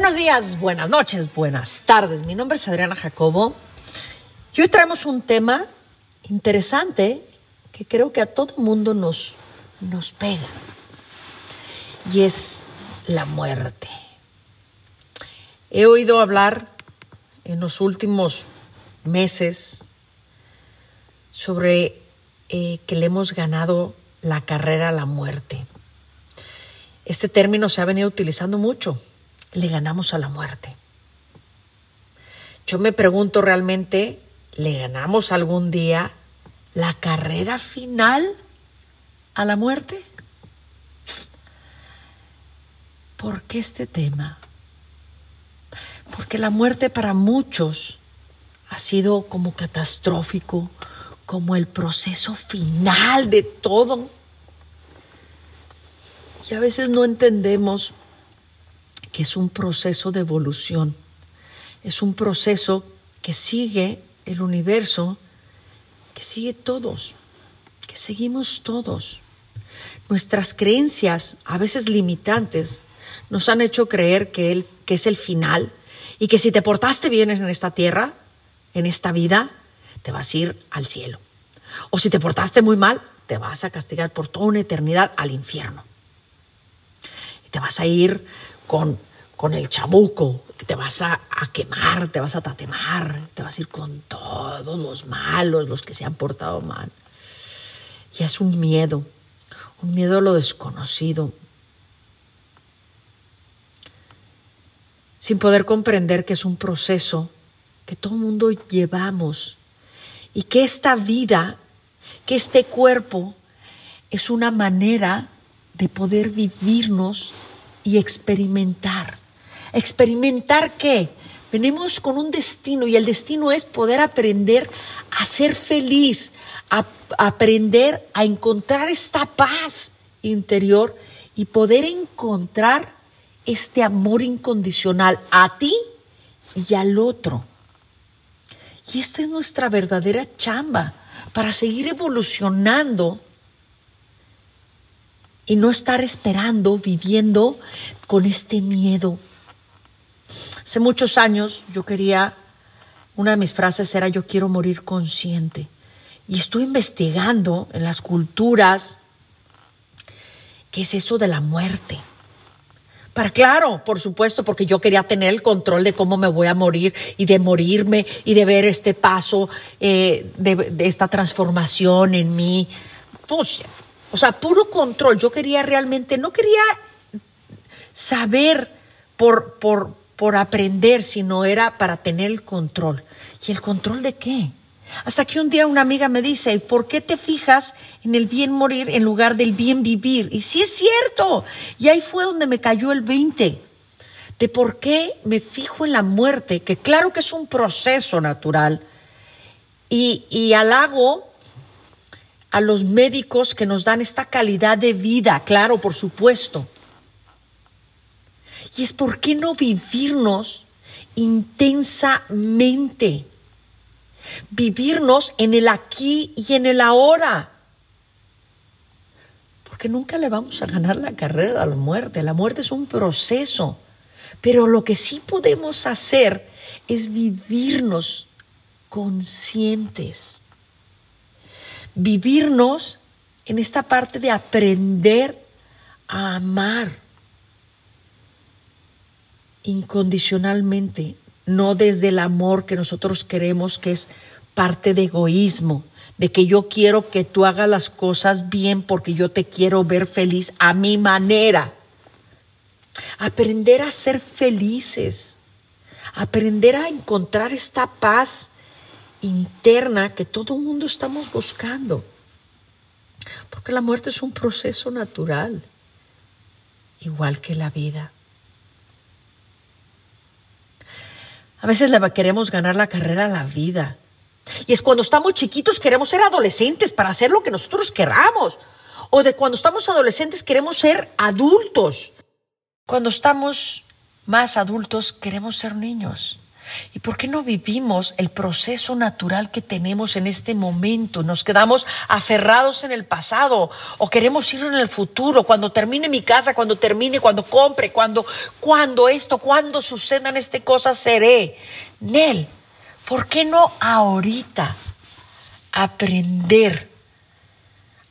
Buenos días, buenas noches, buenas tardes. Mi nombre es Adriana Jacobo y hoy traemos un tema interesante que creo que a todo mundo nos, nos pega y es la muerte. He oído hablar en los últimos meses sobre eh, que le hemos ganado la carrera a la muerte. Este término se ha venido utilizando mucho le ganamos a la muerte. Yo me pregunto realmente, ¿le ganamos algún día la carrera final a la muerte? ¿Por qué este tema? Porque la muerte para muchos ha sido como catastrófico, como el proceso final de todo. Y a veces no entendemos que es un proceso de evolución, es un proceso que sigue el universo, que sigue todos, que seguimos todos. Nuestras creencias, a veces limitantes, nos han hecho creer que, que es el final y que si te portaste bien en esta tierra, en esta vida, te vas a ir al cielo. O si te portaste muy mal, te vas a castigar por toda una eternidad al infierno. Y te vas a ir con con el chabuco, que te vas a, quemar, te vas a tatemar, te vas a ir con todos los malos, los que se han portado mal. Y es un miedo, un miedo a lo desconocido, sin poder comprender que es un proceso que todo el mundo llevamos y que esta vida, que este cuerpo es una manera de poder vivirnos y experimentar. ¿Experimentar qué? Venimos con un destino y el destino es poder aprender a ser feliz, a, aprender a encontrar esta paz interior y poder encontrar este amor incondicional a ti y al otro. Y esta es nuestra verdadera chamba para seguir evolucionando y no estar esperando, viviendo con este miedo Hace muchos años yo quería, una de mis frases era yo quiero morir consciente. Y estoy investigando en las culturas qué es eso de la muerte. Para claro, por supuesto, porque yo quería tener el control de cómo me voy a morir y de morirme y de ver este paso eh, de, esta transformación en mí. Pues, o sea, puro control. Yo quería realmente, no quería saber por, por, por aprender, sino era para tener el control. ¿Y el control de qué? Hasta que un día una amiga me dice, ¿por qué te fijas en el bien morir en lugar del bien vivir? Y sí es cierto. Y ahí fue donde me cayó el 20 de por qué me fijo en la muerte, que claro que es un proceso natural. Y, y halago a los médicos que nos dan esta calidad de vida, claro, por supuesto. Y es por qué no vivirnos intensamente. Vivirnos en el aquí y en el ahora. Porque nunca le vamos a ganar la carrera a la muerte. La muerte es un proceso. Pero lo que sí podemos hacer es vivirnos conscientes. Vivirnos en esta parte de aprender a amar incondicionalmente, no desde el amor que nosotros queremos, que es parte de egoísmo, de que yo quiero que tú hagas las cosas bien porque yo te quiero ver feliz a mi manera. Aprender a ser felices, aprender a encontrar esta paz interna que todo el mundo estamos buscando. Porque la muerte es un proceso natural, igual que la vida. A veces le queremos ganar la carrera a la vida. Y es cuando estamos chiquitos queremos ser adolescentes para hacer lo que nosotros queramos. O de cuando estamos adolescentes queremos ser adultos. Cuando estamos más adultos queremos ser niños. ¿Y por qué no vivimos el proceso natural que tenemos en este momento? Nos quedamos aferrados en el pasado o queremos ir en el futuro, cuando termine mi casa, cuando termine, cuando compre, cuando, cuando esto, cuando sucedan estas cosas, seré. Nel, ¿por qué no ahorita aprender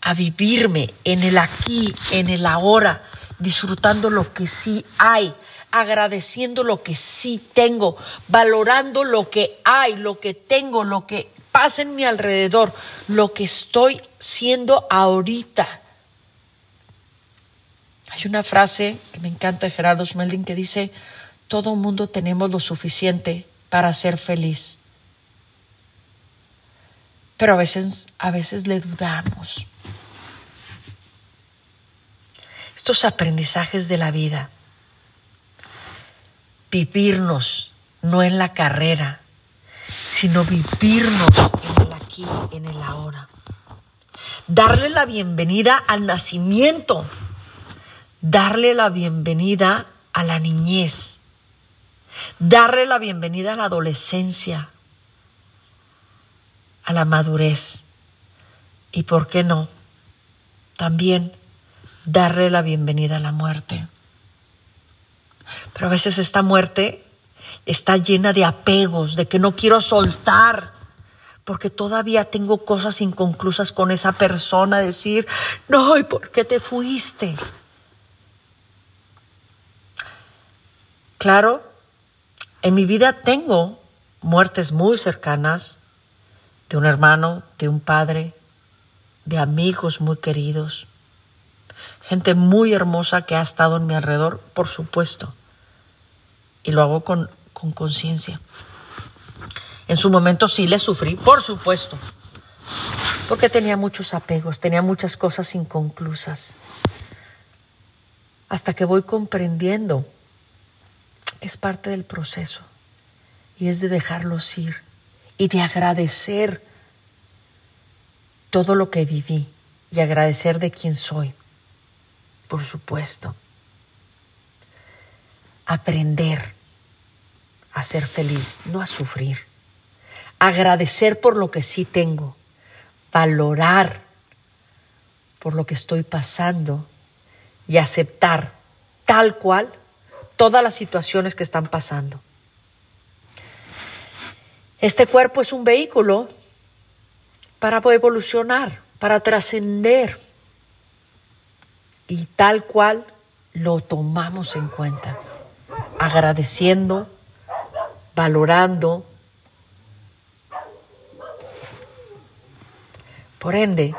a vivirme en el aquí, en el ahora, disfrutando lo que sí hay? Agradeciendo lo que sí tengo, valorando lo que hay, lo que tengo, lo que pasa en mi alrededor, lo que estoy siendo ahorita. Hay una frase que me encanta de Gerardo Smelding que dice, todo mundo tenemos lo suficiente para ser feliz. Pero a veces, a veces le dudamos. Estos aprendizajes de la vida vivirnos, no en la carrera, sino vivirnos en el aquí, en el ahora. Darle la bienvenida al nacimiento, darle la bienvenida a la niñez, darle la bienvenida a la adolescencia, a la madurez y, ¿por qué no? También darle la bienvenida a la muerte. Pero a veces esta muerte está llena de apegos, de que no quiero soltar, porque todavía tengo cosas inconclusas con esa persona, decir, no, ¿y por qué te fuiste? Claro, en mi vida tengo muertes muy cercanas de un hermano, de un padre, de amigos muy queridos, gente muy hermosa que ha estado en mi alrededor, por supuesto y lo hago con conciencia. en su momento sí le sufrí, por supuesto, porque tenía muchos apegos, tenía muchas cosas inconclusas. Hasta que voy comprendiendo que es parte del proceso y es de dejarlos ir y de agradecer todo lo que viví y agradecer de quién soy, por supuesto. Aprender a ser feliz, no a sufrir. Agradecer por lo que sí tengo, valorar por lo que estoy pasando y aceptar tal cual todas las situaciones que están pasando. Este cuerpo es un vehículo para evolucionar, para trascender y tal cual lo tomamos en cuenta, agradeciendo valorando. Por ende,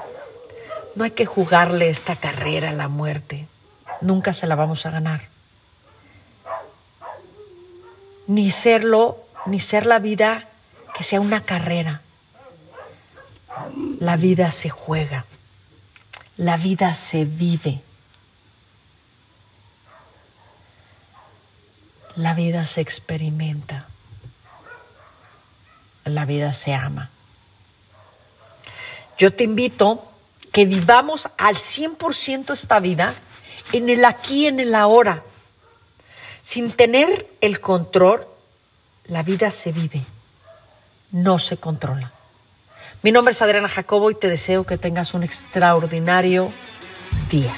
no hay que jugarle esta carrera a la muerte. Nunca se la vamos a ganar. Ni serlo, ni ser la vida que sea una carrera. La vida se juega. La vida se vive. La vida se experimenta la vida se ama. Yo te invito que vivamos al 100% esta vida en el aquí, en el ahora. Sin tener el control, la vida se vive, no se controla. Mi nombre es Adriana Jacobo y te deseo que tengas un extraordinario día.